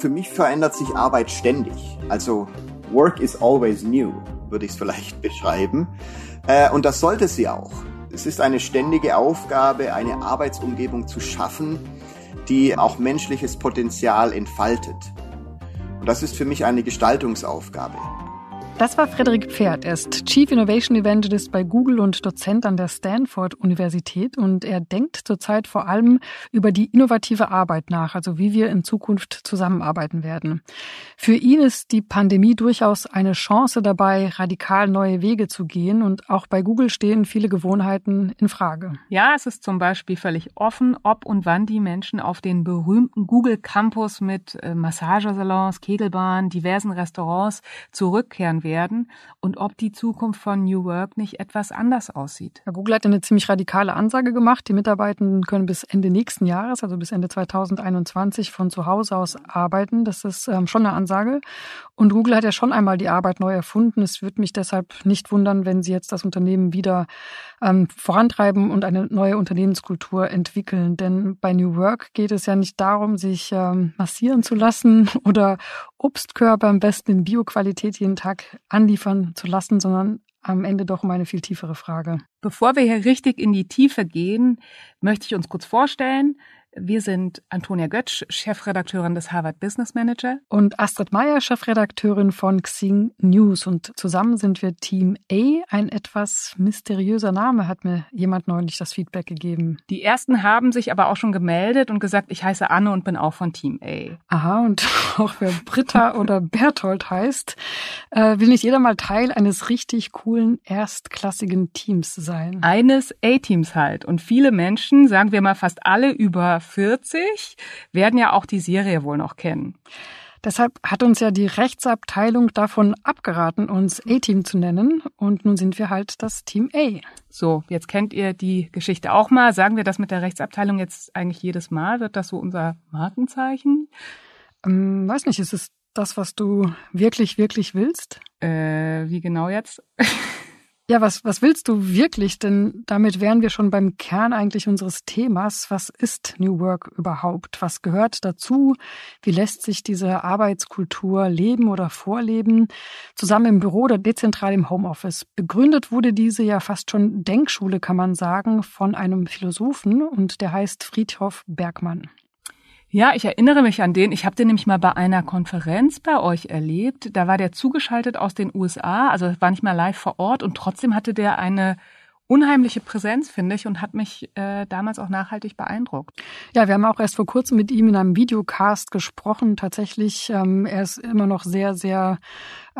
Für mich verändert sich Arbeit ständig. Also Work is always new, würde ich es vielleicht beschreiben. Äh, und das sollte sie auch. Es ist eine ständige Aufgabe, eine Arbeitsumgebung zu schaffen, die auch menschliches Potenzial entfaltet. Und das ist für mich eine Gestaltungsaufgabe. Das war Frederik Pferd. Er ist Chief Innovation Evangelist bei Google und Dozent an der Stanford Universität. Und er denkt zurzeit vor allem über die innovative Arbeit nach, also wie wir in Zukunft zusammenarbeiten werden. Für ihn ist die Pandemie durchaus eine Chance dabei, radikal neue Wege zu gehen. Und auch bei Google stehen viele Gewohnheiten in Frage. Ja, es ist zum Beispiel völlig offen, ob und wann die Menschen auf den berühmten Google Campus mit äh, Massagesalons, Kegelbahnen, diversen Restaurants zurückkehren werden werden und ob die Zukunft von New Work nicht etwas anders aussieht. Ja, Google hat eine ziemlich radikale Ansage gemacht. Die Mitarbeitenden können bis Ende nächsten Jahres, also bis Ende 2021, von zu Hause aus arbeiten. Das ist ähm, schon eine Ansage. Und Google hat ja schon einmal die Arbeit neu erfunden. Es würde mich deshalb nicht wundern, wenn sie jetzt das Unternehmen wieder ähm, vorantreiben und eine neue Unternehmenskultur entwickeln. Denn bei New Work geht es ja nicht darum, sich ähm, massieren zu lassen oder Obstkörper am besten in Bioqualität jeden Tag anliefern zu lassen, sondern am Ende doch um eine viel tiefere Frage. Bevor wir hier richtig in die Tiefe gehen, möchte ich uns kurz vorstellen. Wir sind Antonia Götsch, Chefredakteurin des Harvard Business Manager. Und Astrid Meyer, Chefredakteurin von Xing News. Und zusammen sind wir Team A. Ein etwas mysteriöser Name hat mir jemand neulich das Feedback gegeben. Die ersten haben sich aber auch schon gemeldet und gesagt, ich heiße Anne und bin auch von Team A. Aha, und auch wer Britta oder Berthold heißt, äh, will nicht jeder mal Teil eines richtig coolen, erstklassigen Teams sein. Eines A-Teams halt. Und viele Menschen, sagen wir mal fast alle über 40 werden ja auch die Serie wohl noch kennen. Deshalb hat uns ja die Rechtsabteilung davon abgeraten, uns A-Team zu nennen. Und nun sind wir halt das Team A. So, jetzt kennt ihr die Geschichte auch mal. Sagen wir das mit der Rechtsabteilung jetzt eigentlich jedes Mal? Wird das so unser Markenzeichen? Ähm, weiß nicht, ist es das, was du wirklich, wirklich willst? Äh, wie genau jetzt? Ja, was, was willst du wirklich? Denn damit wären wir schon beim Kern eigentlich unseres Themas. Was ist New Work überhaupt? Was gehört dazu? Wie lässt sich diese Arbeitskultur leben oder vorleben? Zusammen im Büro oder dezentral im Homeoffice. Begründet wurde diese ja fast schon Denkschule, kann man sagen, von einem Philosophen und der heißt Friedhof Bergmann. Ja, ich erinnere mich an den. Ich habe den nämlich mal bei einer Konferenz bei euch erlebt. Da war der zugeschaltet aus den USA, also war nicht mal live vor Ort und trotzdem hatte der eine unheimliche Präsenz, finde ich, und hat mich äh, damals auch nachhaltig beeindruckt. Ja, wir haben auch erst vor kurzem mit ihm in einem Videocast gesprochen. Tatsächlich, ähm, er ist immer noch sehr, sehr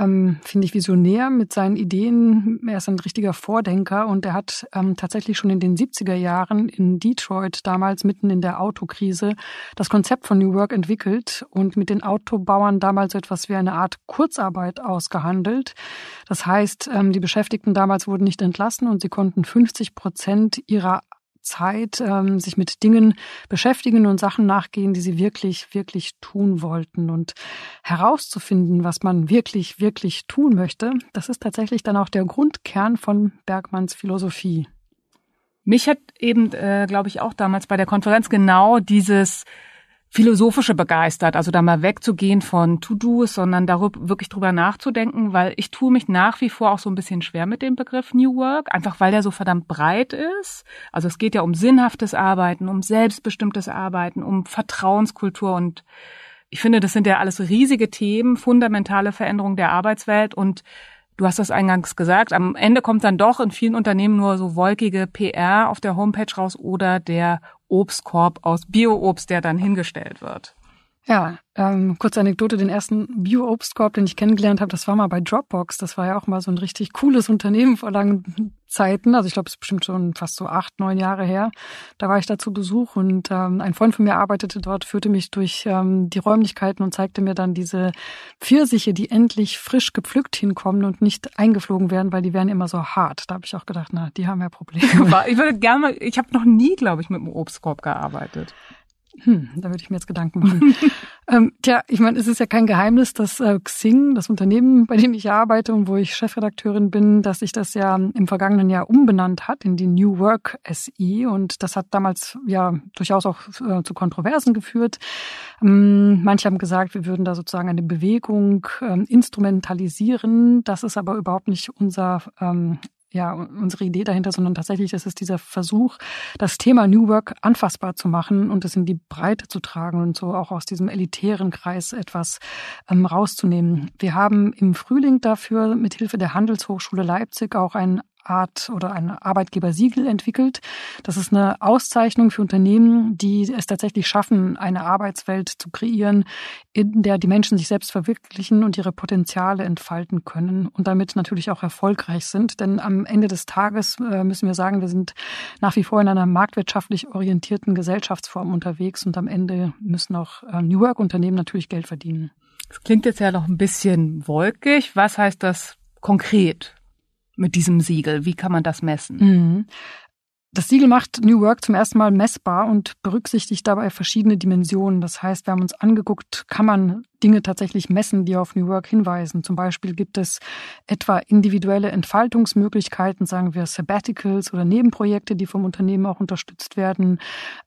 ähm, finde ich, visionär mit seinen Ideen. Er ist ein richtiger Vordenker und er hat ähm, tatsächlich schon in den 70er Jahren in Detroit, damals mitten in der Autokrise, das Konzept von New Work entwickelt und mit den Autobauern damals so etwas wie eine Art Kurzarbeit ausgehandelt. Das heißt, ähm, die Beschäftigten damals wurden nicht entlassen und sie konnten 50 Prozent ihrer Zeit ähm, sich mit Dingen beschäftigen und Sachen nachgehen, die sie wirklich, wirklich tun wollten. Und herauszufinden, was man wirklich, wirklich tun möchte, das ist tatsächlich dann auch der Grundkern von Bergmanns Philosophie. Mich hat eben, äh, glaube ich, auch damals bei der Konferenz genau dieses philosophische begeistert, also da mal wegzugehen von To-Dos, sondern darüber wirklich drüber nachzudenken, weil ich tue mich nach wie vor auch so ein bisschen schwer mit dem Begriff New Work, einfach weil der so verdammt breit ist. Also es geht ja um sinnhaftes Arbeiten, um selbstbestimmtes Arbeiten, um Vertrauenskultur und ich finde, das sind ja alles riesige Themen, fundamentale Veränderungen der Arbeitswelt und Du hast das eingangs gesagt. Am Ende kommt dann doch in vielen Unternehmen nur so wolkige PR auf der Homepage raus oder der Obstkorb aus Bio-Obst, der dann hingestellt wird. Ja, ähm, kurze Anekdote, den ersten Bio-Obstkorb, den ich kennengelernt habe, das war mal bei Dropbox. Das war ja auch mal so ein richtig cooles Unternehmen vor langen Zeiten. Also ich glaube, es ist bestimmt schon fast so acht, neun Jahre her. Da war ich da zu Besuch und ähm, ein Freund von mir arbeitete dort, führte mich durch ähm, die Räumlichkeiten und zeigte mir dann diese Pfirsiche, die endlich frisch gepflückt hinkommen und nicht eingeflogen werden, weil die wären immer so hart. Da habe ich auch gedacht, na, die haben ja Probleme. Ich würde gerne, ich habe noch nie, glaube ich, mit einem Obstkorb gearbeitet. Hm, da würde ich mir jetzt Gedanken machen. Ähm, tja, ich meine, es ist ja kein Geheimnis, dass äh, Xing, das Unternehmen, bei dem ich arbeite und wo ich Chefredakteurin bin, dass sich das ja im vergangenen Jahr umbenannt hat in die New Work SI und das hat damals ja durchaus auch äh, zu Kontroversen geführt. Ähm, manche haben gesagt, wir würden da sozusagen eine Bewegung ähm, instrumentalisieren. Das ist aber überhaupt nicht unser ähm, ja, unsere Idee dahinter, sondern tatsächlich ist es dieser Versuch, das Thema New Work anfassbar zu machen und es in die Breite zu tragen und so auch aus diesem elitären Kreis etwas ähm, rauszunehmen. Wir haben im Frühling dafür mit Hilfe der Handelshochschule Leipzig auch ein Art oder ein Arbeitgebersiegel entwickelt. Das ist eine Auszeichnung für Unternehmen, die es tatsächlich schaffen, eine Arbeitswelt zu kreieren, in der die Menschen sich selbst verwirklichen und ihre Potenziale entfalten können und damit natürlich auch erfolgreich sind. Denn am Ende des Tages äh, müssen wir sagen, wir sind nach wie vor in einer marktwirtschaftlich orientierten Gesellschaftsform unterwegs und am Ende müssen auch äh, New Work Unternehmen natürlich Geld verdienen. Das klingt jetzt ja noch ein bisschen wolkig. Was heißt das konkret? Mit diesem Siegel? Wie kann man das messen? Mhm. Das Siegel macht New Work zum ersten Mal messbar und berücksichtigt dabei verschiedene Dimensionen. Das heißt, wir haben uns angeguckt, kann man Dinge tatsächlich messen, die auf New Work hinweisen. Zum Beispiel gibt es etwa individuelle Entfaltungsmöglichkeiten, sagen wir Sabbaticals oder Nebenprojekte, die vom Unternehmen auch unterstützt werden.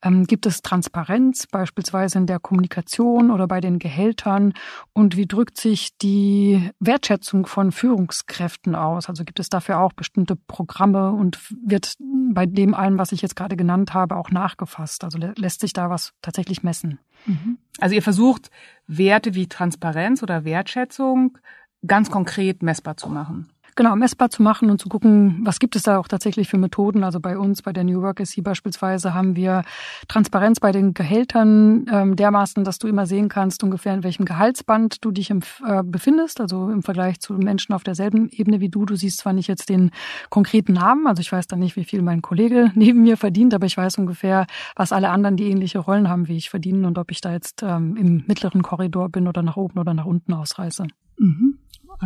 Ähm, gibt es Transparenz, beispielsweise in der Kommunikation oder bei den Gehältern? Und wie drückt sich die Wertschätzung von Führungskräften aus? Also gibt es dafür auch bestimmte Programme und wird bei dem allem, was ich jetzt gerade genannt habe, auch nachgefasst? Also lässt sich da was tatsächlich messen? Mhm. Also ihr versucht, Werte wie Transparenz oder Wertschätzung ganz konkret messbar zu machen. Genau, messbar zu machen und zu gucken, was gibt es da auch tatsächlich für Methoden. Also bei uns, bei der New Work SC beispielsweise, haben wir Transparenz bei den Gehältern ähm, dermaßen, dass du immer sehen kannst, ungefähr in welchem Gehaltsband du dich im, äh, befindest. Also im Vergleich zu Menschen auf derselben Ebene wie du. Du siehst zwar nicht jetzt den konkreten Namen, also ich weiß dann nicht, wie viel mein Kollege neben mir verdient, aber ich weiß ungefähr, was alle anderen, die ähnliche Rollen haben wie ich, verdienen und ob ich da jetzt ähm, im mittleren Korridor bin oder nach oben oder nach unten ausreiße. Mhm.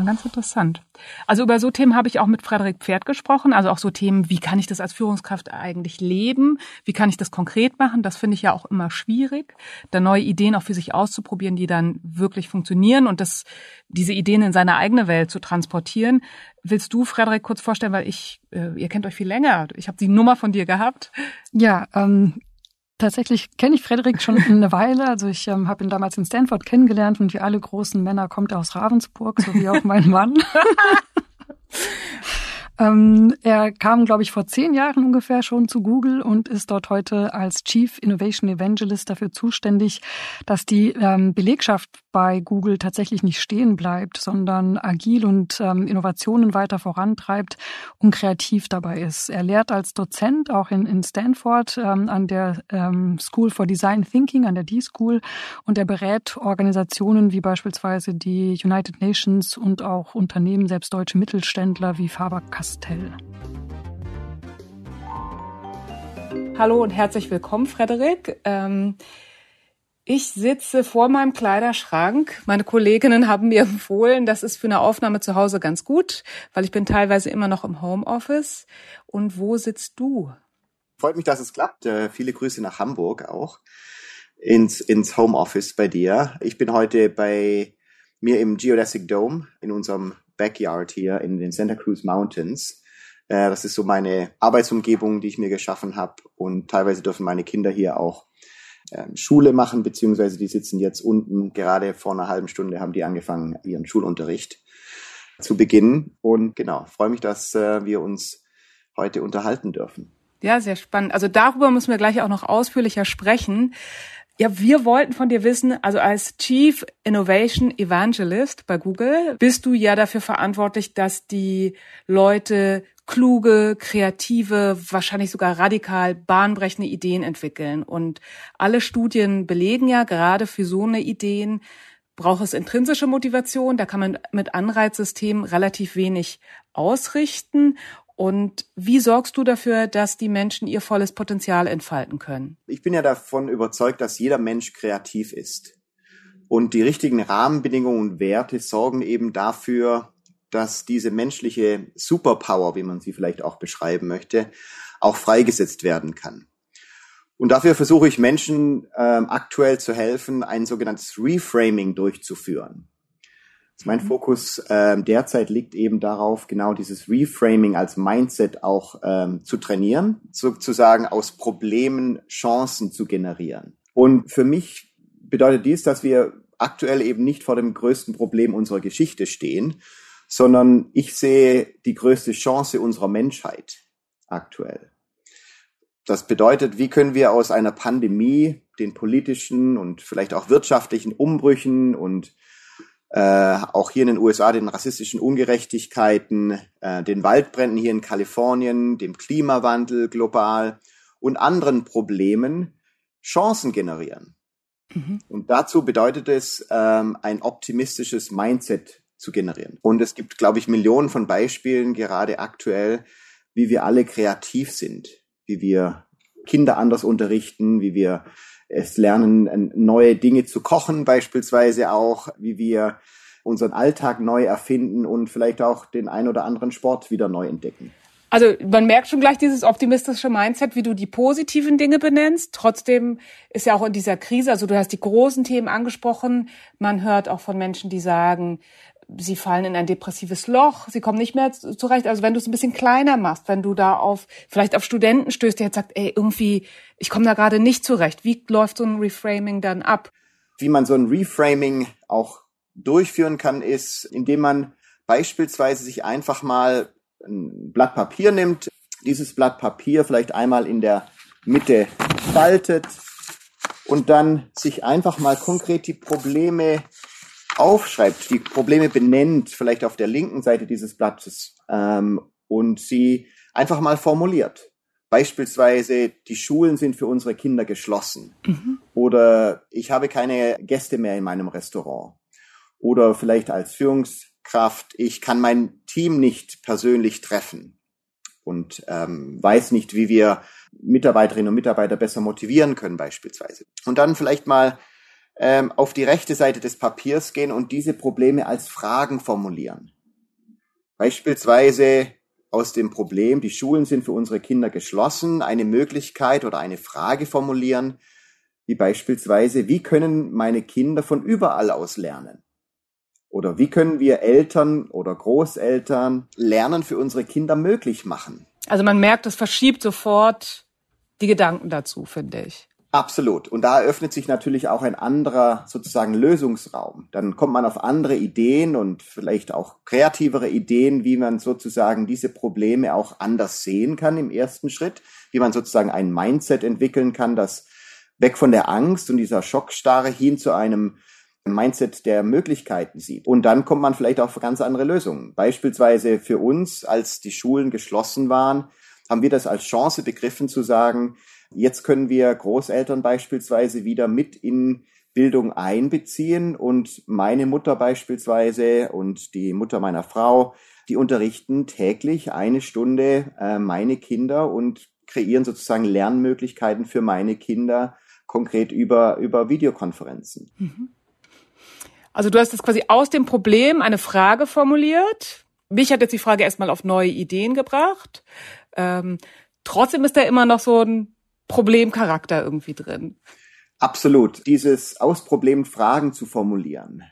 Ganz interessant. Also über so Themen habe ich auch mit Frederik Pferd gesprochen. Also auch so Themen, wie kann ich das als Führungskraft eigentlich leben? Wie kann ich das konkret machen? Das finde ich ja auch immer schwierig, da neue Ideen auch für sich auszuprobieren, die dann wirklich funktionieren und das, diese Ideen in seine eigene Welt zu transportieren. Willst du, Frederik, kurz vorstellen, weil ich, äh, ihr kennt euch viel länger. Ich habe die Nummer von dir gehabt. Ja, ähm, Tatsächlich kenne ich Frederik schon eine Weile. Also ich ähm, habe ihn damals in Stanford kennengelernt und wie alle großen Männer kommt er aus Ravensburg, so wie auch mein Mann. Ähm, er kam, glaube ich, vor zehn Jahren ungefähr schon zu Google und ist dort heute als Chief Innovation Evangelist dafür zuständig, dass die ähm, Belegschaft bei Google tatsächlich nicht stehen bleibt, sondern agil und ähm, Innovationen weiter vorantreibt und kreativ dabei ist. Er lehrt als Dozent auch in, in Stanford ähm, an der ähm, School for Design Thinking, an der D-School und er berät Organisationen wie beispielsweise die United Nations und auch Unternehmen, selbst deutsche Mittelständler wie Faber-Castell Castell. Hallo und herzlich willkommen, Frederik. Ähm, ich sitze vor meinem Kleiderschrank. Meine Kolleginnen haben mir empfohlen, das ist für eine Aufnahme zu Hause ganz gut, weil ich bin teilweise immer noch im Homeoffice. Und wo sitzt du? Freut mich, dass es klappt. Äh, viele Grüße nach Hamburg auch ins, ins Homeoffice bei dir. Ich bin heute bei mir im Geodesic Dome in unserem Backyard hier in den Santa Cruz Mountains. Äh, das ist so meine Arbeitsumgebung, die ich mir geschaffen habe. Und teilweise dürfen meine Kinder hier auch ähm, Schule machen, beziehungsweise die sitzen jetzt unten. Gerade vor einer halben Stunde haben die angefangen, ihren Schulunterricht zu beginnen. Und genau, freue mich, dass äh, wir uns heute unterhalten dürfen. Ja, sehr spannend. Also darüber müssen wir gleich auch noch ausführlicher sprechen. Ja, wir wollten von dir wissen, also als Chief Innovation Evangelist bei Google bist du ja dafür verantwortlich, dass die Leute kluge, kreative, wahrscheinlich sogar radikal bahnbrechende Ideen entwickeln. Und alle Studien belegen ja, gerade für so eine Ideen braucht es intrinsische Motivation. Da kann man mit Anreizsystemen relativ wenig ausrichten. Und wie sorgst du dafür, dass die Menschen ihr volles Potenzial entfalten können? Ich bin ja davon überzeugt, dass jeder Mensch kreativ ist. Und die richtigen Rahmenbedingungen und Werte sorgen eben dafür, dass diese menschliche Superpower, wie man sie vielleicht auch beschreiben möchte, auch freigesetzt werden kann. Und dafür versuche ich Menschen ähm, aktuell zu helfen, ein sogenanntes Reframing durchzuführen. Mein mhm. Fokus ähm, derzeit liegt eben darauf, genau dieses Reframing als Mindset auch ähm, zu trainieren, sozusagen aus Problemen Chancen zu generieren. Und für mich bedeutet dies, dass wir aktuell eben nicht vor dem größten Problem unserer Geschichte stehen, sondern ich sehe die größte Chance unserer Menschheit aktuell. Das bedeutet, wie können wir aus einer Pandemie den politischen und vielleicht auch wirtschaftlichen Umbrüchen und äh, auch hier in den USA den rassistischen Ungerechtigkeiten, äh, den Waldbränden hier in Kalifornien, dem Klimawandel global und anderen Problemen Chancen generieren. Mhm. Und dazu bedeutet es, ähm, ein optimistisches Mindset zu generieren. Und es gibt, glaube ich, Millionen von Beispielen, gerade aktuell, wie wir alle kreativ sind, wie wir Kinder anders unterrichten, wie wir es lernen, neue Dinge zu kochen beispielsweise auch, wie wir unseren Alltag neu erfinden und vielleicht auch den ein oder anderen Sport wieder neu entdecken. Also man merkt schon gleich dieses optimistische Mindset, wie du die positiven Dinge benennst. Trotzdem ist ja auch in dieser Krise, also du hast die großen Themen angesprochen. Man hört auch von Menschen, die sagen, sie fallen in ein depressives Loch, sie kommen nicht mehr zurecht. Also wenn du es ein bisschen kleiner machst, wenn du da auf vielleicht auf Studenten stößt, der jetzt sagt, ey, irgendwie, ich komme da gerade nicht zurecht. Wie läuft so ein Reframing dann ab? Wie man so ein Reframing auch durchführen kann, ist, indem man beispielsweise sich einfach mal ein Blatt Papier nimmt, dieses Blatt Papier vielleicht einmal in der Mitte faltet und dann sich einfach mal konkret die Probleme aufschreibt, die Probleme benennt, vielleicht auf der linken Seite dieses Blattes ähm, und sie einfach mal formuliert. Beispielsweise, die Schulen sind für unsere Kinder geschlossen. Mhm. Oder ich habe keine Gäste mehr in meinem Restaurant. Oder vielleicht als Führungskraft, ich kann mein Team nicht persönlich treffen und ähm, weiß nicht, wie wir Mitarbeiterinnen und Mitarbeiter besser motivieren können beispielsweise. Und dann vielleicht mal ähm, auf die rechte Seite des Papiers gehen und diese Probleme als Fragen formulieren. Beispielsweise aus dem Problem, die Schulen sind für unsere Kinder geschlossen, eine Möglichkeit oder eine Frage formulieren, wie beispielsweise, wie können meine Kinder von überall aus lernen? Oder wie können wir Eltern oder Großeltern Lernen für unsere Kinder möglich machen? Also man merkt, es verschiebt sofort die Gedanken dazu, finde ich. Absolut. Und da eröffnet sich natürlich auch ein anderer sozusagen Lösungsraum. Dann kommt man auf andere Ideen und vielleicht auch kreativere Ideen, wie man sozusagen diese Probleme auch anders sehen kann im ersten Schritt, wie man sozusagen ein Mindset entwickeln kann, das weg von der Angst und dieser Schockstarre hin zu einem Mindset der Möglichkeiten sieht. Und dann kommt man vielleicht auf ganz andere Lösungen. Beispielsweise für uns, als die Schulen geschlossen waren, haben wir das als Chance begriffen zu sagen, Jetzt können wir Großeltern beispielsweise wieder mit in Bildung einbeziehen und meine Mutter beispielsweise und die Mutter meiner Frau, die unterrichten täglich eine Stunde äh, meine Kinder und kreieren sozusagen Lernmöglichkeiten für meine Kinder konkret über, über Videokonferenzen. Mhm. Also du hast jetzt quasi aus dem Problem eine Frage formuliert. Mich hat jetzt die Frage erstmal auf neue Ideen gebracht. Ähm, trotzdem ist da immer noch so ein Problemcharakter irgendwie drin. Absolut. Dieses aus Problemen Fragen zu formulieren,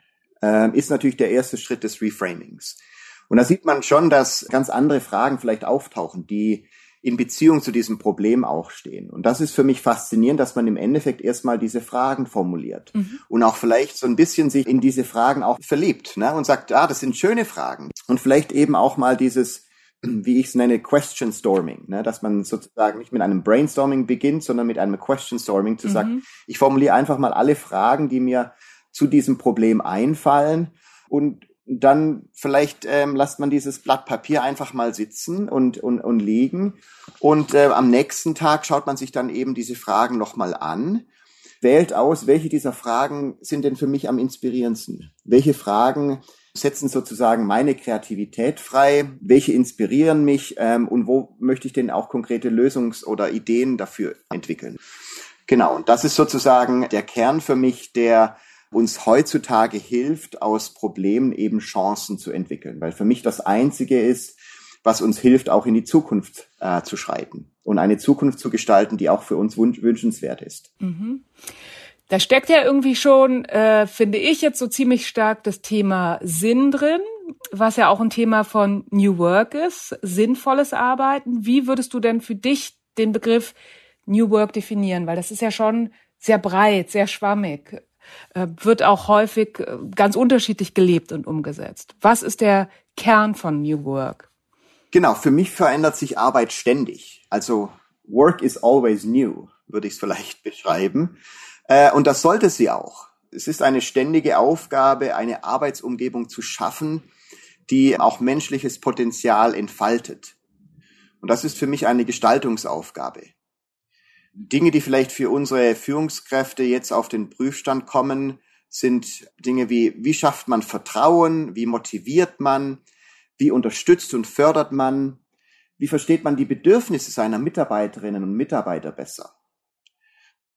äh, ist natürlich der erste Schritt des Reframings. Und da sieht man schon, dass ganz andere Fragen vielleicht auftauchen, die in Beziehung zu diesem Problem auch stehen. Und das ist für mich faszinierend, dass man im Endeffekt erstmal diese Fragen formuliert mhm. und auch vielleicht so ein bisschen sich in diese Fragen auch verliebt ne? und sagt, ah, das sind schöne Fragen. Und vielleicht eben auch mal dieses wie ich es nenne, Question Storming, ne? dass man sozusagen nicht mit einem Brainstorming beginnt, sondern mit einem Question Storming zu mhm. sagen, ich formuliere einfach mal alle Fragen, die mir zu diesem Problem einfallen und dann vielleicht ähm, lasst man dieses Blatt Papier einfach mal sitzen und, und, und liegen und äh, am nächsten Tag schaut man sich dann eben diese Fragen nochmal an, wählt aus, welche dieser Fragen sind denn für mich am inspirierendsten, welche Fragen setzen sozusagen meine Kreativität frei, welche inspirieren mich ähm, und wo möchte ich denn auch konkrete Lösungs- oder Ideen dafür entwickeln. Genau, und das ist sozusagen der Kern für mich, der uns heutzutage hilft, aus Problemen eben Chancen zu entwickeln. Weil für mich das Einzige ist, was uns hilft, auch in die Zukunft äh, zu schreiten und eine Zukunft zu gestalten, die auch für uns wünschenswert ist. Mhm. Da steckt ja irgendwie schon, äh, finde ich jetzt so ziemlich stark das Thema Sinn drin, was ja auch ein Thema von New Work ist, sinnvolles Arbeiten. Wie würdest du denn für dich den Begriff New Work definieren? Weil das ist ja schon sehr breit, sehr schwammig, äh, wird auch häufig äh, ganz unterschiedlich gelebt und umgesetzt. Was ist der Kern von New Work? Genau, für mich verändert sich Arbeit ständig. Also Work is always new, würde ich es vielleicht beschreiben. Äh, und das sollte sie auch. Es ist eine ständige Aufgabe, eine Arbeitsumgebung zu schaffen, die auch menschliches Potenzial entfaltet. Und das ist für mich eine Gestaltungsaufgabe. Dinge, die vielleicht für unsere Führungskräfte jetzt auf den Prüfstand kommen, sind Dinge wie, wie schafft man Vertrauen, wie motiviert man, wie unterstützt und fördert man, wie versteht man die Bedürfnisse seiner Mitarbeiterinnen und Mitarbeiter besser.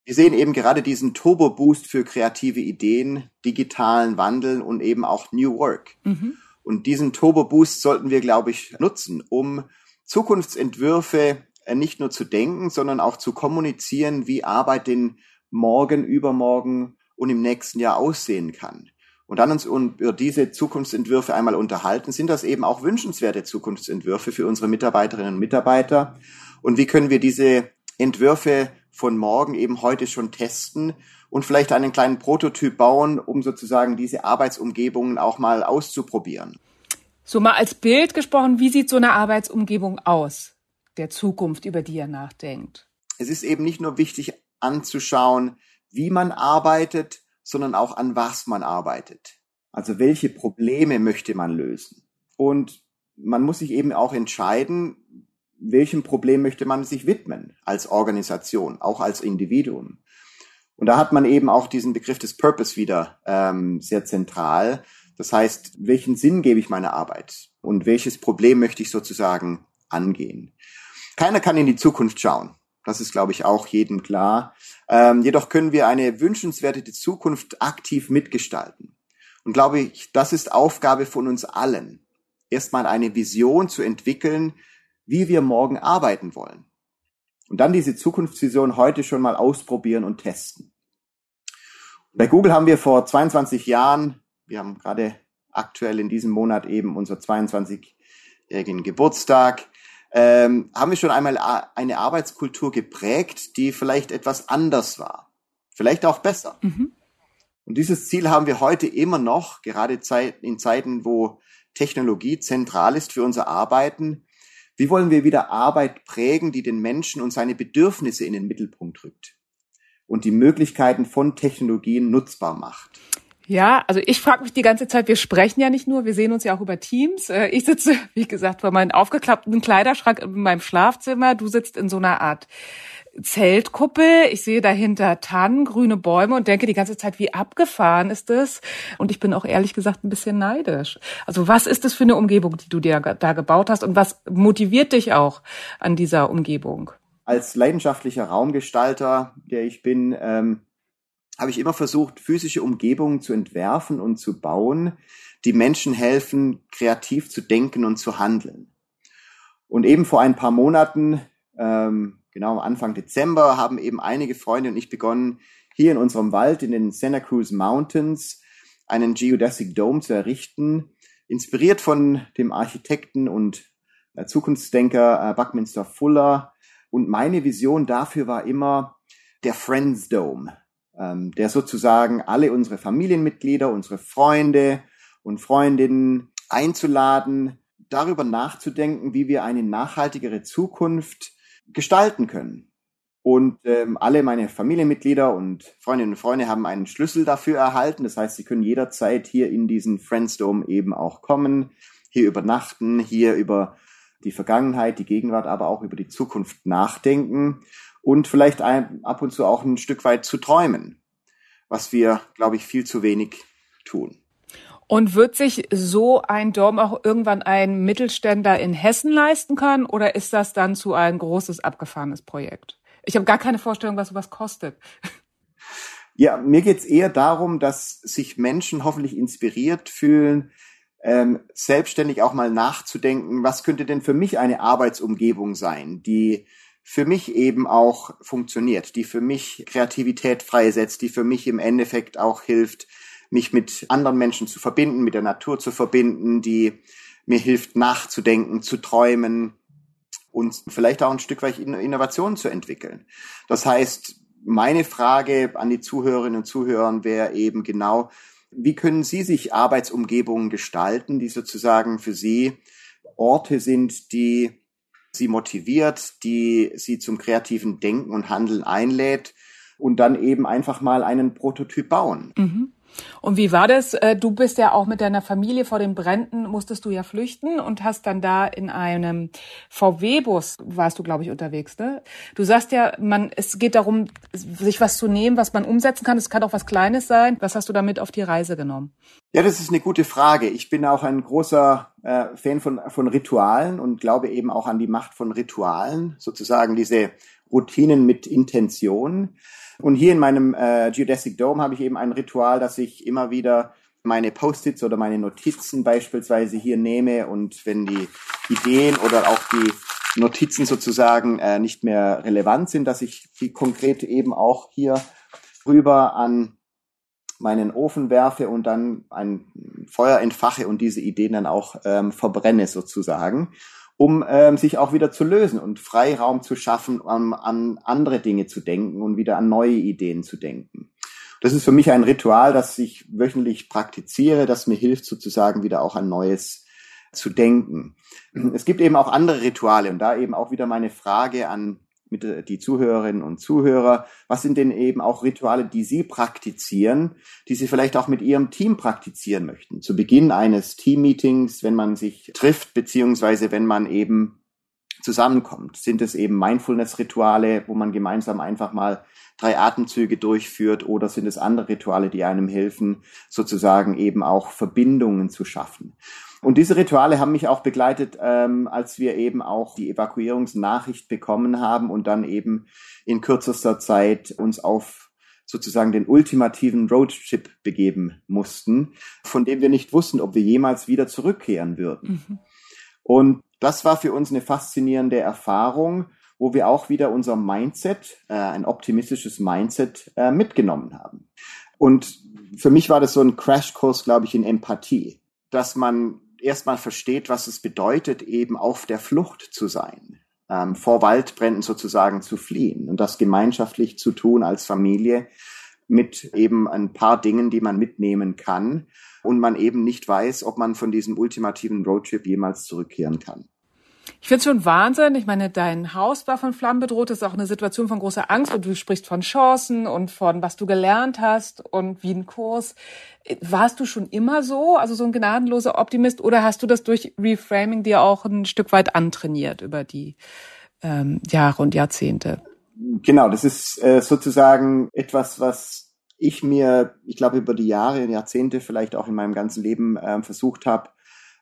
Wir sehen eben gerade diesen Turbo-Boost für kreative Ideen, digitalen Wandel und eben auch New Work. Mhm. Und diesen Turbo-Boost sollten wir, glaube ich, nutzen, um Zukunftsentwürfe äh, nicht nur zu denken, sondern auch zu kommunizieren, wie Arbeit den morgen, übermorgen und im nächsten Jahr aussehen kann. Und dann uns über diese Zukunftsentwürfe einmal unterhalten, sind das eben auch wünschenswerte Zukunftsentwürfe für unsere Mitarbeiterinnen und Mitarbeiter? Und wie können wir diese Entwürfe von morgen eben heute schon testen und vielleicht einen kleinen Prototyp bauen, um sozusagen diese Arbeitsumgebungen auch mal auszuprobieren. So mal als Bild gesprochen, wie sieht so eine Arbeitsumgebung aus, der Zukunft, über die er nachdenkt? Es ist eben nicht nur wichtig anzuschauen, wie man arbeitet, sondern auch an was man arbeitet. Also welche Probleme möchte man lösen? Und man muss sich eben auch entscheiden, welchem Problem möchte man sich widmen als Organisation, auch als Individuum. Und da hat man eben auch diesen Begriff des Purpose wieder ähm, sehr zentral. Das heißt, welchen Sinn gebe ich meiner Arbeit und welches Problem möchte ich sozusagen angehen? Keiner kann in die Zukunft schauen. Das ist, glaube ich, auch jedem klar. Ähm, jedoch können wir eine wünschenswerte Zukunft aktiv mitgestalten. Und glaube ich, das ist Aufgabe von uns allen. Erstmal eine Vision zu entwickeln, wie wir morgen arbeiten wollen. Und dann diese Zukunftsvision heute schon mal ausprobieren und testen. Bei Google haben wir vor 22 Jahren, wir haben gerade aktuell in diesem Monat eben unser 22-jährigen Geburtstag, ähm, haben wir schon einmal eine Arbeitskultur geprägt, die vielleicht etwas anders war. Vielleicht auch besser. Mhm. Und dieses Ziel haben wir heute immer noch, gerade in Zeiten, wo Technologie zentral ist für unser Arbeiten, wie wollen wir wieder Arbeit prägen, die den Menschen und seine Bedürfnisse in den Mittelpunkt rückt und die Möglichkeiten von Technologien nutzbar macht? Ja, also ich frage mich die ganze Zeit, wir sprechen ja nicht nur, wir sehen uns ja auch über Teams. Äh, ich sitze, wie gesagt, vor meinem aufgeklappten Kleiderschrank in meinem Schlafzimmer. Du sitzt in so einer Art Zeltkuppel. Ich sehe dahinter Tannen, grüne Bäume und denke die ganze Zeit, wie abgefahren ist das? Und ich bin auch ehrlich gesagt ein bisschen neidisch. Also was ist das für eine Umgebung, die du dir da gebaut hast und was motiviert dich auch an dieser Umgebung? Als leidenschaftlicher Raumgestalter, der ich bin, ähm, habe ich immer versucht, physische Umgebungen zu entwerfen und zu bauen, die Menschen helfen, kreativ zu denken und zu handeln. Und eben vor ein paar Monaten ähm, genau Anfang Dezember haben eben einige Freunde und ich begonnen, hier in unserem Wald in den Santa Cruz Mountains einen Geodesic Dome zu errichten, inspiriert von dem Architekten und äh, Zukunftsdenker äh, Buckminster Fuller. Und meine Vision dafür war immer der Friends Dome, ähm, der sozusagen alle unsere Familienmitglieder, unsere Freunde und Freundinnen einzuladen, darüber nachzudenken, wie wir eine nachhaltigere Zukunft gestalten können. Und ähm, alle meine Familienmitglieder und Freundinnen und Freunde haben einen Schlüssel dafür erhalten. Das heißt, sie können jederzeit hier in diesen Friendsdome eben auch kommen, hier übernachten, hier über die Vergangenheit, die Gegenwart, aber auch über die Zukunft nachdenken und vielleicht ein, ab und zu auch ein Stück weit zu träumen, was wir, glaube ich, viel zu wenig tun. Und wird sich so ein Dom auch irgendwann ein Mittelständler in Hessen leisten können oder ist das dann zu ein großes abgefahrenes Projekt? Ich habe gar keine Vorstellung, was sowas kostet. Ja, mir geht's eher darum, dass sich Menschen hoffentlich inspiriert fühlen, ähm, selbstständig auch mal nachzudenken, was könnte denn für mich eine Arbeitsumgebung sein, die für mich eben auch funktioniert, die für mich Kreativität freisetzt, die für mich im Endeffekt auch hilft, mich mit anderen Menschen zu verbinden, mit der Natur zu verbinden, die mir hilft nachzudenken, zu träumen und vielleicht auch ein Stück weit Innovationen zu entwickeln. Das heißt, meine Frage an die Zuhörerinnen und Zuhörer wäre eben genau, wie können Sie sich Arbeitsumgebungen gestalten, die sozusagen für Sie Orte sind, die Sie motiviert, die Sie zum kreativen Denken und Handeln einlädt und dann eben einfach mal einen Prototyp bauen? Mhm. Und wie war das? Äh, du bist ja auch mit deiner Familie vor den Bränden, musstest du ja flüchten und hast dann da in einem VW-Bus, warst du, glaube ich, unterwegs, ne? Du sagst ja, man, es geht darum, sich was zu nehmen, was man umsetzen kann. Es kann auch was Kleines sein. Was hast du damit auf die Reise genommen? Ja, das ist eine gute Frage. Ich bin auch ein großer äh, Fan von, von Ritualen und glaube eben auch an die Macht von Ritualen, sozusagen diese Routinen mit Intention. Und hier in meinem äh, Geodesic Dome habe ich eben ein Ritual, dass ich immer wieder meine Post-its oder meine Notizen beispielsweise hier nehme und wenn die Ideen oder auch die Notizen sozusagen äh, nicht mehr relevant sind, dass ich die konkret eben auch hier rüber an meinen Ofen werfe und dann ein Feuer entfache und diese Ideen dann auch ähm, verbrenne sozusagen um ähm, sich auch wieder zu lösen und Freiraum zu schaffen, um an andere Dinge zu denken und wieder an neue Ideen zu denken. Das ist für mich ein Ritual, das ich wöchentlich praktiziere, das mir hilft, sozusagen wieder auch an Neues zu denken. Es gibt eben auch andere Rituale und da eben auch wieder meine Frage an mit äh, die Zuhörerinnen und Zuhörer, was sind denn eben auch Rituale, die Sie praktizieren, die Sie vielleicht auch mit Ihrem Team praktizieren möchten? Zu Beginn eines Teammeetings, wenn man sich trifft, beziehungsweise wenn man eben zusammenkommt. Sind es eben Mindfulness-Rituale, wo man gemeinsam einfach mal drei Atemzüge durchführt oder sind es andere Rituale, die einem helfen, sozusagen eben auch Verbindungen zu schaffen? Und diese Rituale haben mich auch begleitet, ähm, als wir eben auch die Evakuierungsnachricht bekommen haben und dann eben in kürzester Zeit uns auf sozusagen den ultimativen Roadtrip begeben mussten, von dem wir nicht wussten, ob wir jemals wieder zurückkehren würden. Mhm. Und das war für uns eine faszinierende Erfahrung, wo wir auch wieder unser Mindset, äh, ein optimistisches Mindset äh, mitgenommen haben. Und für mich war das so ein Crashkurs, glaube ich, in Empathie, dass man erstmal versteht, was es bedeutet, eben auf der Flucht zu sein, ähm, vor Waldbränden sozusagen zu fliehen und das gemeinschaftlich zu tun als Familie mit eben ein paar Dingen, die man mitnehmen kann und man eben nicht weiß, ob man von diesem ultimativen Roadtrip jemals zurückkehren kann. Ich finde es schon Wahnsinn. Ich meine, dein Haus war von Flammen bedroht. Das ist auch eine Situation von großer Angst. Und du sprichst von Chancen und von was du gelernt hast und wie ein Kurs. Warst du schon immer so, also so ein gnadenloser Optimist, oder hast du das durch Reframing dir auch ein Stück weit antrainiert über die ähm, Jahre und Jahrzehnte? Genau, das ist äh, sozusagen etwas, was ich mir, ich glaube, über die Jahre und Jahrzehnte vielleicht auch in meinem ganzen Leben äh, versucht habe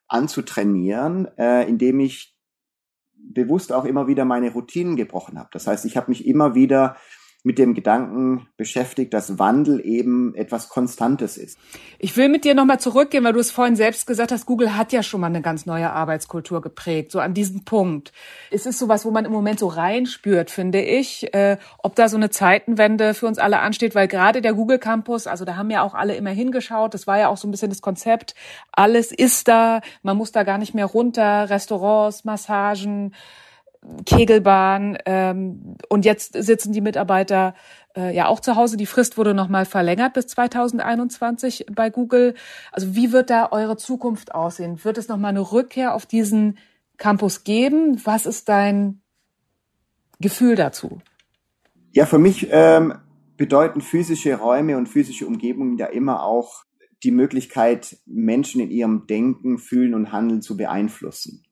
anzutrainieren, äh, indem ich bewusst auch immer wieder meine Routinen gebrochen habe. Das heißt, ich habe mich immer wieder mit dem Gedanken beschäftigt, dass Wandel eben etwas Konstantes ist. Ich will mit dir nochmal zurückgehen, weil du es vorhin selbst gesagt hast, Google hat ja schon mal eine ganz neue Arbeitskultur geprägt, so an diesem Punkt. Es ist sowas, wo man im Moment so reinspürt, finde ich, äh, ob da so eine Zeitenwende für uns alle ansteht, weil gerade der Google Campus, also da haben ja auch alle immer hingeschaut, das war ja auch so ein bisschen das Konzept, alles ist da, man muss da gar nicht mehr runter, Restaurants, Massagen, Kegelbahn ähm, und jetzt sitzen die Mitarbeiter äh, ja auch zu Hause. Die Frist wurde nochmal verlängert bis 2021 bei Google. Also wie wird da eure Zukunft aussehen? Wird es nochmal eine Rückkehr auf diesen Campus geben? Was ist dein Gefühl dazu? Ja, für mich ähm, bedeuten physische Räume und physische Umgebungen ja immer auch die Möglichkeit, Menschen in ihrem Denken, Fühlen und Handeln zu beeinflussen.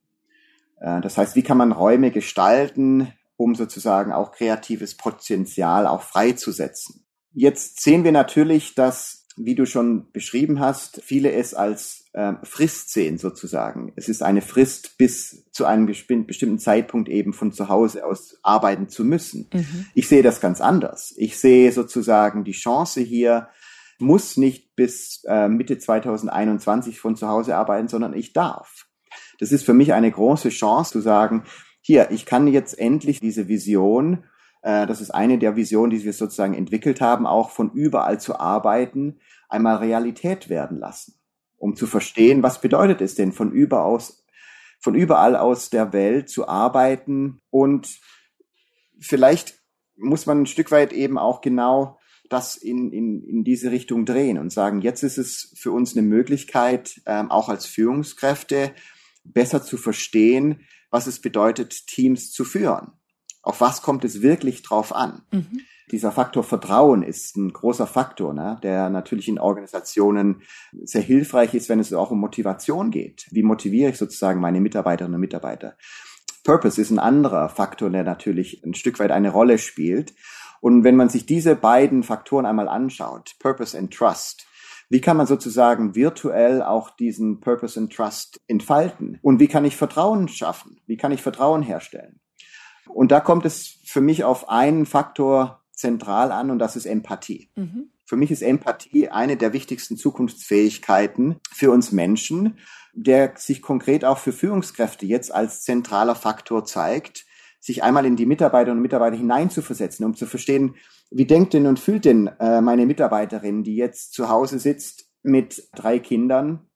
Äh, das heißt, wie kann man Räume gestalten, um sozusagen auch kreatives Potenzial auch freizusetzen. Jetzt sehen wir natürlich, dass, wie du schon beschrieben hast, viele es als äh, Frist sehen sozusagen. Es ist eine Frist, bis zu einem bestimmten Zeitpunkt eben von zu Hause aus arbeiten zu müssen. Mhm. Ich sehe das ganz anders. Ich sehe sozusagen die Chance hier, muss nicht bis äh, Mitte 2021 von zu Hause arbeiten, sondern ich darf. Das ist für mich eine große Chance zu sagen, hier, ich kann jetzt endlich diese Vision, äh, das ist eine der Visionen, die wir sozusagen entwickelt haben, auch von überall zu arbeiten, einmal Realität werden lassen, um zu verstehen, was bedeutet es denn von überall von überall aus der Welt zu arbeiten. Und vielleicht muss man ein Stück weit eben auch genau das in, in, in diese Richtung drehen und sagen, jetzt ist es für uns eine Möglichkeit, ähm, auch als Führungskräfte besser zu verstehen, was es bedeutet, Teams zu führen. Auf was kommt es wirklich drauf an? Mhm. Dieser Faktor Vertrauen ist ein großer Faktor, ne, der natürlich in Organisationen sehr hilfreich ist, wenn es auch um Motivation geht. Wie motiviere ich sozusagen meine Mitarbeiterinnen und Mitarbeiter? Purpose ist ein anderer Faktor, der natürlich ein Stück weit eine Rolle spielt. Und wenn man sich diese beiden Faktoren einmal anschaut, Purpose and Trust, wie kann man sozusagen virtuell auch diesen Purpose and Trust entfalten? Und wie kann ich Vertrauen schaffen? Wie kann ich Vertrauen herstellen? Und da kommt es für mich auf einen Faktor zentral an und das ist Empathie. Mhm. Für mich ist Empathie eine der wichtigsten Zukunftsfähigkeiten für uns Menschen, der sich konkret auch für Führungskräfte jetzt als zentraler Faktor zeigt, sich einmal in die Mitarbeiterinnen und Mitarbeiter hineinzuversetzen, um zu verstehen, wie denkt denn und fühlt denn äh, meine Mitarbeiterin, die jetzt zu Hause sitzt mit drei Kindern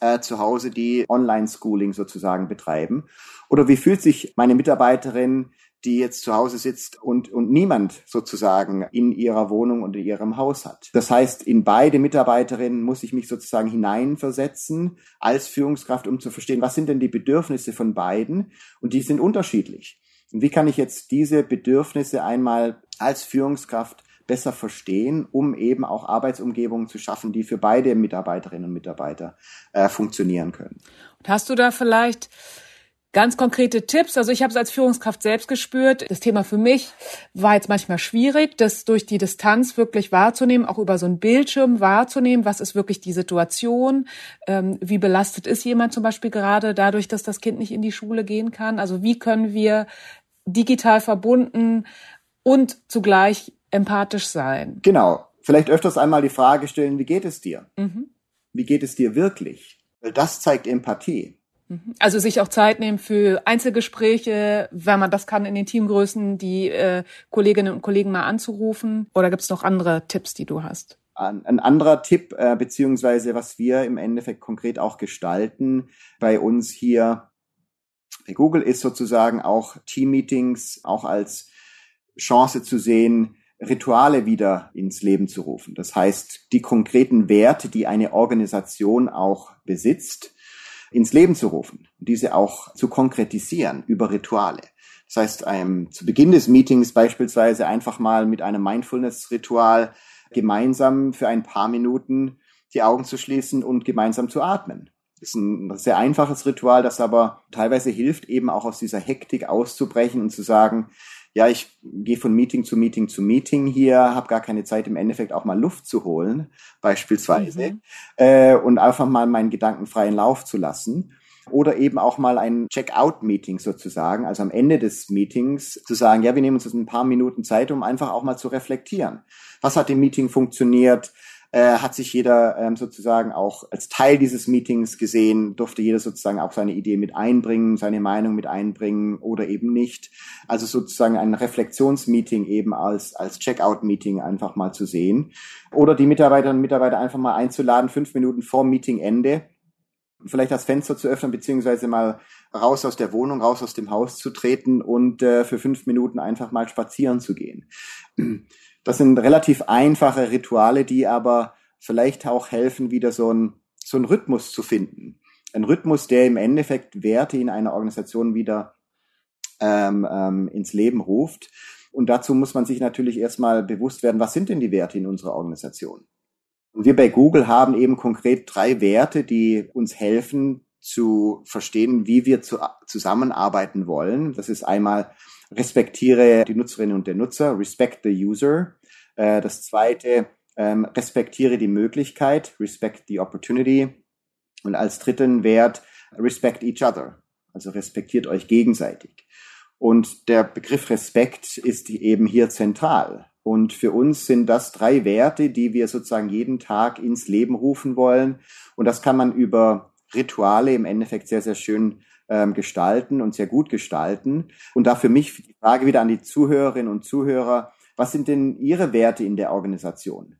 äh, zu Hause, die Online-Schooling sozusagen betreiben? Oder wie fühlt sich meine Mitarbeiterin, die jetzt zu Hause sitzt und, und niemand sozusagen in ihrer Wohnung und in ihrem Haus hat. Das heißt, in beide Mitarbeiterinnen muss ich mich sozusagen hineinversetzen als Führungskraft, um zu verstehen, was sind denn die Bedürfnisse von beiden? Und die sind unterschiedlich. Und wie kann ich jetzt diese Bedürfnisse einmal als Führungskraft besser verstehen, um eben auch Arbeitsumgebungen zu schaffen, die für beide Mitarbeiterinnen und Mitarbeiter äh, funktionieren können. Und hast du da vielleicht Ganz konkrete Tipps. Also ich habe es als Führungskraft selbst gespürt. Das Thema für mich war jetzt manchmal schwierig, das durch die Distanz wirklich wahrzunehmen, auch über so einen Bildschirm wahrzunehmen. Was ist wirklich die Situation? Ähm, wie belastet ist jemand zum Beispiel gerade dadurch, dass das Kind nicht in die Schule gehen kann? Also wie können wir digital verbunden und zugleich empathisch sein? Genau. Vielleicht öfters einmal die Frage stellen, wie geht es dir? Mhm. Wie geht es dir wirklich? Weil das zeigt Empathie. Mhm. Also sich auch Zeit nehmen für Einzelgespräche, wenn man das kann in den Teamgrößen, die äh, Kolleginnen und Kollegen mal anzurufen. Oder gibt es noch andere Tipps, die du hast? Ein, ein anderer Tipp, äh, beziehungsweise was wir im Endeffekt konkret auch gestalten bei uns hier bei Google, ist sozusagen auch Teammeetings auch als Chance zu sehen, Rituale wieder ins Leben zu rufen. Das heißt, die konkreten Werte, die eine Organisation auch besitzt, ins Leben zu rufen, diese auch zu konkretisieren über Rituale. Das heißt, ähm, zu Beginn des Meetings beispielsweise einfach mal mit einem Mindfulness-Ritual gemeinsam für ein paar Minuten die Augen zu schließen und gemeinsam zu atmen. Das ist ein sehr einfaches Ritual, das aber teilweise hilft, eben auch aus dieser Hektik auszubrechen und zu sagen, ja, ich gehe von Meeting zu Meeting zu Meeting hier, habe gar keine Zeit im Endeffekt auch mal Luft zu holen, beispielsweise, mhm. äh, und einfach mal meinen Gedanken freien Lauf zu lassen. Oder eben auch mal ein Check-out-Meeting sozusagen, also am Ende des Meetings zu sagen, ja, wir nehmen uns jetzt ein paar Minuten Zeit, um einfach auch mal zu reflektieren. Was hat im Meeting funktioniert? Äh, hat sich jeder ähm, sozusagen auch als Teil dieses Meetings gesehen, durfte jeder sozusagen auch seine Idee mit einbringen, seine Meinung mit einbringen oder eben nicht. Also sozusagen ein Reflexionsmeeting eben als, als Checkout-Meeting einfach mal zu sehen. Oder die Mitarbeiterinnen und Mitarbeiter einfach mal einzuladen, fünf Minuten vor Meetingende, vielleicht das Fenster zu öffnen, beziehungsweise mal raus aus der Wohnung, raus aus dem Haus zu treten und äh, für fünf Minuten einfach mal spazieren zu gehen. Das sind relativ einfache Rituale, die aber vielleicht auch helfen, wieder so ein so einen Rhythmus zu finden. Ein Rhythmus, der im Endeffekt Werte in einer Organisation wieder ähm, ähm, ins Leben ruft. Und dazu muss man sich natürlich erstmal bewusst werden, was sind denn die Werte in unserer Organisation? Und wir bei Google haben eben konkret drei Werte, die uns helfen zu verstehen, wie wir zu, zusammenarbeiten wollen. Das ist einmal respektiere die Nutzerinnen und der Nutzer, respect the user. Äh, das zweite, ähm, respektiere die Möglichkeit, respect the opportunity. Und als dritten Wert, respect each other. Also respektiert euch gegenseitig. Und der Begriff Respekt ist eben hier zentral. Und für uns sind das drei Werte, die wir sozusagen jeden Tag ins Leben rufen wollen. Und das kann man über Rituale im Endeffekt sehr, sehr schön ähm, gestalten und sehr gut gestalten. Und da für mich die Frage wieder an die Zuhörerinnen und Zuhörer, was sind denn Ihre Werte in der Organisation?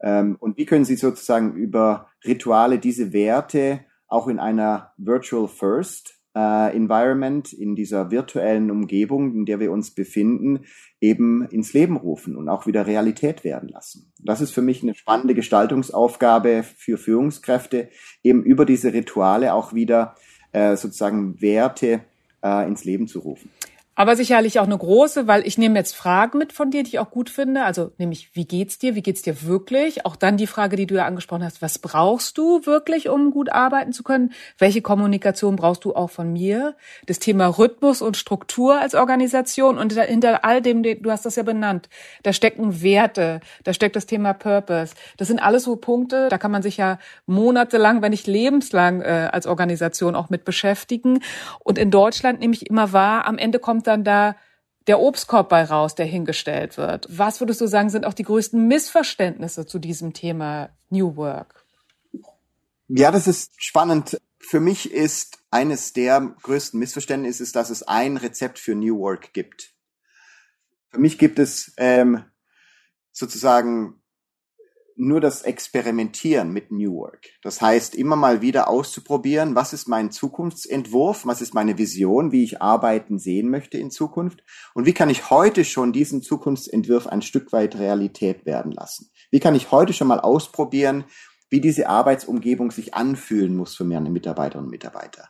Ähm, und wie können Sie sozusagen über Rituale diese Werte auch in einer Virtual First äh, Environment, in dieser virtuellen Umgebung, in der wir uns befinden, eben ins Leben rufen und auch wieder Realität werden lassen. Das ist für mich eine spannende Gestaltungsaufgabe für Führungskräfte, eben über diese Rituale auch wieder äh, sozusagen Werte äh, ins Leben zu rufen. Aber sicherlich auch eine große, weil ich nehme jetzt Fragen mit von dir, die ich auch gut finde. Also nämlich, wie geht's dir? Wie geht's dir wirklich? Auch dann die Frage, die du ja angesprochen hast, was brauchst du wirklich, um gut arbeiten zu können? Welche Kommunikation brauchst du auch von mir? Das Thema Rhythmus und Struktur als Organisation und hinter all dem, du hast das ja benannt, da stecken Werte, da steckt das Thema Purpose. Das sind alles so Punkte, da kann man sich ja monatelang, wenn nicht lebenslang äh, als Organisation auch mit beschäftigen. Und in Deutschland nehme ich immer wahr, am Ende kommt dann da der Obstkorb bei raus, der hingestellt wird. Was würdest du sagen, sind auch die größten Missverständnisse zu diesem Thema New Work? Ja, das ist spannend. Für mich ist eines der größten Missverständnisse, dass es ein Rezept für New Work gibt. Für mich gibt es ähm, sozusagen nur das Experimentieren mit New Work. Das heißt, immer mal wieder auszuprobieren, was ist mein Zukunftsentwurf, was ist meine Vision, wie ich arbeiten sehen möchte in Zukunft und wie kann ich heute schon diesen Zukunftsentwurf ein Stück weit Realität werden lassen. Wie kann ich heute schon mal ausprobieren, wie diese Arbeitsumgebung sich anfühlen muss für meine Mitarbeiterinnen und Mitarbeiter.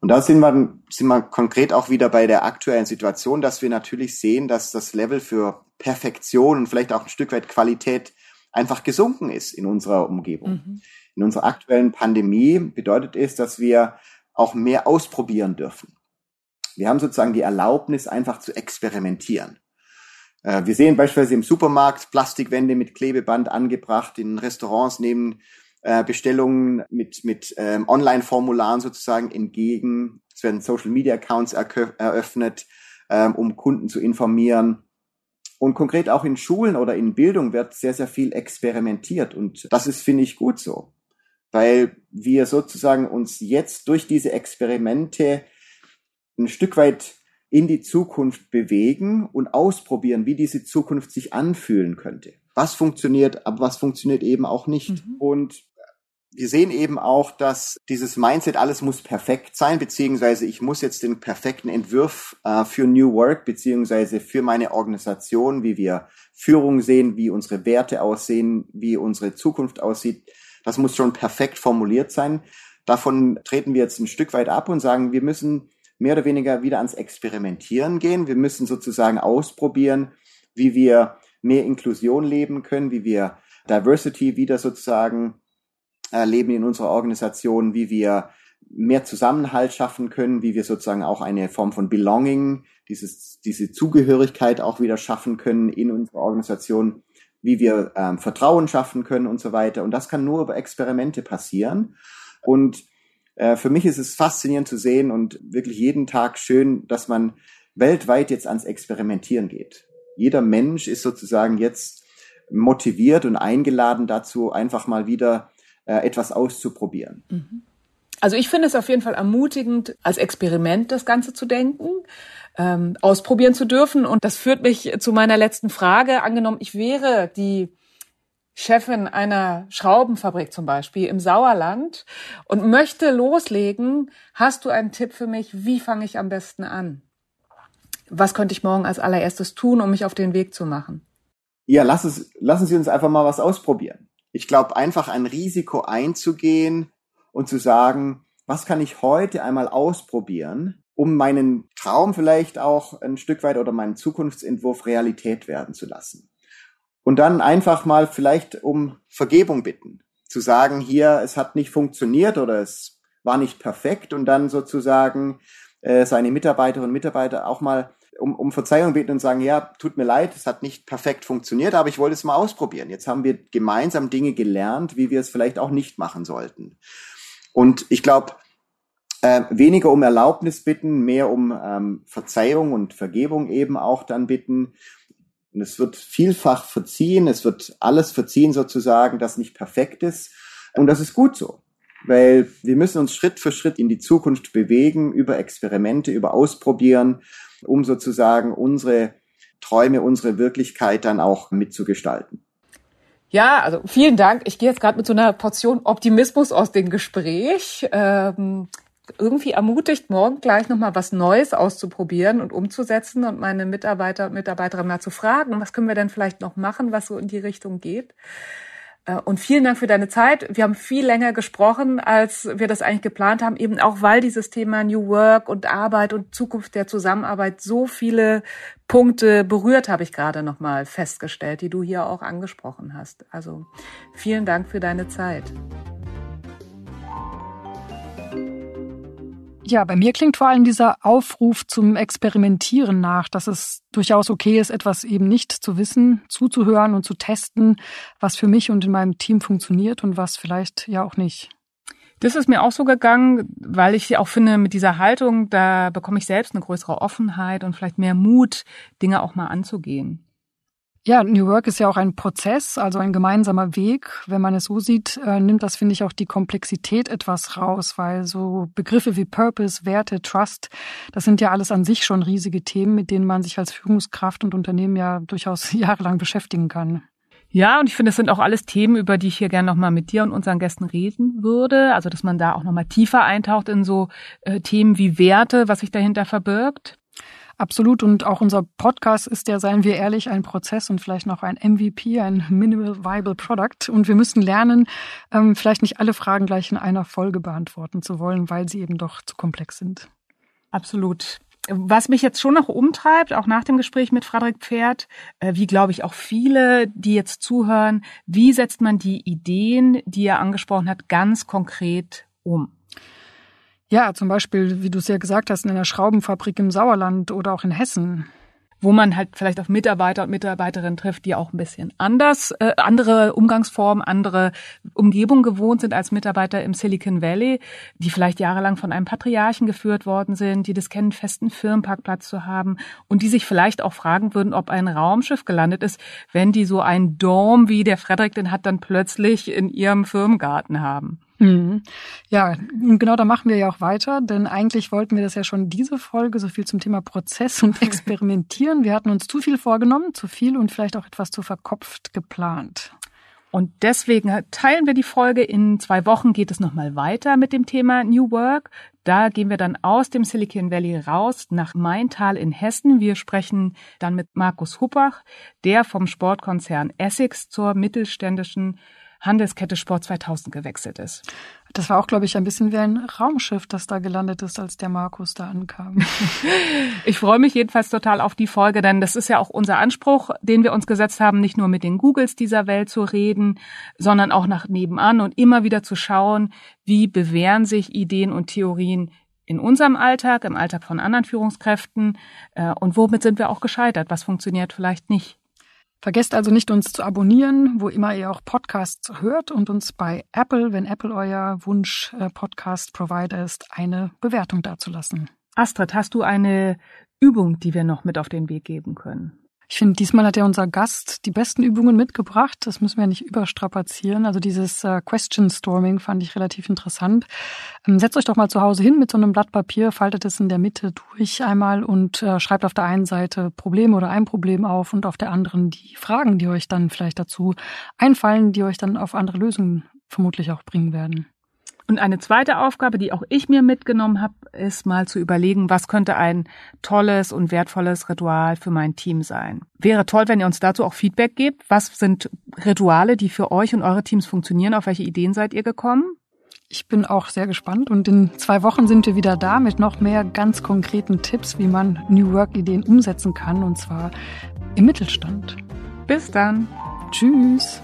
Und da sind wir, sind wir konkret auch wieder bei der aktuellen Situation, dass wir natürlich sehen, dass das Level für Perfektion und vielleicht auch ein Stück weit Qualität einfach gesunken ist in unserer Umgebung. Mhm. In unserer aktuellen Pandemie bedeutet es, dass wir auch mehr ausprobieren dürfen. Wir haben sozusagen die Erlaubnis, einfach zu experimentieren. Äh, wir sehen beispielsweise im Supermarkt Plastikwände mit Klebeband angebracht, in Restaurants nehmen äh, Bestellungen mit, mit ähm, Online-Formularen sozusagen entgegen. Es werden Social-Media-Accounts eröffnet, ähm, um Kunden zu informieren. Und konkret auch in Schulen oder in Bildung wird sehr, sehr viel experimentiert. Und das ist, finde ich, gut so. Weil wir sozusagen uns jetzt durch diese Experimente ein Stück weit in die Zukunft bewegen und ausprobieren, wie diese Zukunft sich anfühlen könnte. Was funktioniert, aber was funktioniert eben auch nicht. Mhm. Und wir sehen eben auch, dass dieses Mindset, alles muss perfekt sein, beziehungsweise ich muss jetzt den perfekten Entwurf äh, für New Work, beziehungsweise für meine Organisation, wie wir Führung sehen, wie unsere Werte aussehen, wie unsere Zukunft aussieht, das muss schon perfekt formuliert sein. Davon treten wir jetzt ein Stück weit ab und sagen, wir müssen mehr oder weniger wieder ans Experimentieren gehen. Wir müssen sozusagen ausprobieren, wie wir mehr Inklusion leben können, wie wir Diversity wieder sozusagen erleben in unserer Organisation, wie wir mehr Zusammenhalt schaffen können, wie wir sozusagen auch eine Form von Belonging, dieses, diese Zugehörigkeit auch wieder schaffen können in unserer Organisation, wie wir ähm, Vertrauen schaffen können und so weiter. Und das kann nur über Experimente passieren. Und äh, für mich ist es faszinierend zu sehen und wirklich jeden Tag schön, dass man weltweit jetzt ans Experimentieren geht. Jeder Mensch ist sozusagen jetzt motiviert und eingeladen dazu, einfach mal wieder äh, etwas auszuprobieren. Mhm. Also ich finde es auf jeden Fall ermutigend, als Experiment das Ganze zu denken, ähm, ausprobieren zu dürfen. Und das führt mich zu meiner letzten Frage. Angenommen, ich wäre die Chefin einer Schraubenfabrik zum Beispiel im Sauerland und möchte loslegen. Hast du einen Tipp für mich? Wie fange ich am besten an? Was könnte ich morgen als allererstes tun, um mich auf den Weg zu machen? Ja, lass es, lassen Sie uns einfach mal was ausprobieren. Ich glaube, einfach ein Risiko einzugehen und zu sagen, was kann ich heute einmal ausprobieren, um meinen Traum vielleicht auch ein Stück weit oder meinen Zukunftsentwurf Realität werden zu lassen. Und dann einfach mal vielleicht um Vergebung bitten. Zu sagen, hier, es hat nicht funktioniert oder es war nicht perfekt und dann sozusagen äh, seine Mitarbeiterinnen und Mitarbeiter auch mal um, um Verzeihung beten und sagen, ja, tut mir leid, es hat nicht perfekt funktioniert, aber ich wollte es mal ausprobieren. Jetzt haben wir gemeinsam Dinge gelernt, wie wir es vielleicht auch nicht machen sollten. Und ich glaube, äh, weniger um Erlaubnis bitten, mehr um ähm, Verzeihung und Vergebung eben auch dann bitten. Und es wird vielfach verziehen, es wird alles verziehen sozusagen, das nicht perfekt ist. Und das ist gut so, weil wir müssen uns Schritt für Schritt in die Zukunft bewegen, über Experimente, über Ausprobieren, um sozusagen unsere Träume, unsere Wirklichkeit dann auch mitzugestalten. Ja, also vielen Dank. Ich gehe jetzt gerade mit so einer Portion Optimismus aus dem Gespräch. Ähm, irgendwie ermutigt, morgen gleich nochmal was Neues auszuprobieren und umzusetzen und meine Mitarbeiter und Mitarbeiterinnen mal zu fragen, was können wir denn vielleicht noch machen, was so in die Richtung geht. Äh, und vielen Dank für deine Zeit. Wir haben viel länger gesprochen, als wir das eigentlich geplant haben, eben auch weil dieses Thema New Work und Arbeit und Zukunft der Zusammenarbeit so viele Punkte berührt, habe ich gerade nochmal festgestellt, die du hier auch angesprochen hast. Also vielen Dank für deine Zeit. Ja, bei mir klingt vor allem dieser Aufruf zum Experimentieren nach, dass es durchaus okay ist, etwas eben nicht zu wissen, zuzuhören und zu testen, was für mich und in meinem Team funktioniert und was vielleicht ja auch nicht. Das ist mir auch so gegangen, weil ich auch finde, mit dieser Haltung, da bekomme ich selbst eine größere Offenheit und vielleicht mehr Mut, Dinge auch mal anzugehen. Ja, New Work ist ja auch ein Prozess, also ein gemeinsamer Weg. Wenn man es so sieht, äh, nimmt das, finde ich, auch die Komplexität etwas raus, weil so Begriffe wie Purpose, Werte, Trust, das sind ja alles an sich schon riesige Themen, mit denen man sich als Führungskraft und Unternehmen ja durchaus jahrelang beschäftigen kann. Ja, und ich finde, es sind auch alles Themen, über die ich hier gerne nochmal mit dir und unseren Gästen reden würde. Also, dass man da auch nochmal tiefer eintaucht in so äh, Themen wie Werte, was sich dahinter verbirgt. Absolut. Und auch unser Podcast ist ja, seien wir ehrlich, ein Prozess und vielleicht noch ein MVP, ein Minimal Viable Product. Und wir müssen lernen, ähm, vielleicht nicht alle Fragen gleich in einer Folge beantworten zu wollen, weil sie eben doch zu komplex sind. Absolut. Was mich jetzt schon noch umtreibt, auch nach dem Gespräch mit Frederik Pferd, äh, wie glaube ich auch viele, die jetzt zuhören, wie setzt man die Ideen, die er angesprochen hat, ganz konkret um? Ja, zum Beispiel, wie du es ja gesagt hast, in einer Schraubenfabrik im Sauerland oder auch in Hessen wo man halt vielleicht auf Mitarbeiter und Mitarbeiterinnen trifft, die auch ein bisschen anders, äh, andere Umgangsformen, andere Umgebung gewohnt sind als Mitarbeiter im Silicon Valley, die vielleicht jahrelang von einem Patriarchen geführt worden sind, die das kennen, festen Firmenparkplatz zu haben und die sich vielleicht auch fragen würden, ob ein Raumschiff gelandet ist, wenn die so einen Dom, wie der Frederik den hat, dann plötzlich in ihrem Firmengarten haben. Mhm. Ja, genau da machen wir ja auch weiter, denn eigentlich wollten wir das ja schon diese Folge, so viel zum Thema Prozess und Experimentieren. Wir hatten uns zu viel vorgenommen, zu viel und vielleicht auch etwas zu verkopft geplant. Und deswegen teilen wir die Folge. In zwei Wochen geht es nochmal weiter mit dem Thema New Work. Da gehen wir dann aus dem Silicon Valley raus nach Maintal in Hessen. Wir sprechen dann mit Markus Huppach, der vom Sportkonzern Essex zur mittelständischen Handelskette Sport 2000 gewechselt ist. Das war auch, glaube ich, ein bisschen wie ein Raumschiff, das da gelandet ist, als der Markus da ankam. ich freue mich jedenfalls total auf die Folge, denn das ist ja auch unser Anspruch, den wir uns gesetzt haben, nicht nur mit den Googles dieser Welt zu reden, sondern auch nach nebenan und immer wieder zu schauen, wie bewähren sich Ideen und Theorien in unserem Alltag, im Alltag von anderen Führungskräften äh, und womit sind wir auch gescheitert, was funktioniert vielleicht nicht. Vergesst also nicht, uns zu abonnieren, wo immer ihr auch Podcasts hört und uns bei Apple, wenn Apple euer Wunsch-Podcast-Provider ist, eine Bewertung dazulassen. Astrid, hast du eine Übung, die wir noch mit auf den Weg geben können? Ich finde, diesmal hat ja unser Gast die besten Übungen mitgebracht. Das müssen wir nicht überstrapazieren. Also dieses äh, Question Storming fand ich relativ interessant. Ähm, setzt euch doch mal zu Hause hin mit so einem Blatt Papier, faltet es in der Mitte durch einmal und äh, schreibt auf der einen Seite Probleme oder ein Problem auf und auf der anderen die Fragen, die euch dann vielleicht dazu einfallen, die euch dann auf andere Lösungen vermutlich auch bringen werden. Und eine zweite Aufgabe, die auch ich mir mitgenommen habe, ist mal zu überlegen, was könnte ein tolles und wertvolles Ritual für mein Team sein. Wäre toll, wenn ihr uns dazu auch Feedback gebt. Was sind Rituale, die für euch und eure Teams funktionieren? Auf welche Ideen seid ihr gekommen? Ich bin auch sehr gespannt und in zwei Wochen sind wir wieder da mit noch mehr ganz konkreten Tipps, wie man New Work Ideen umsetzen kann und zwar im Mittelstand. Bis dann. Tschüss.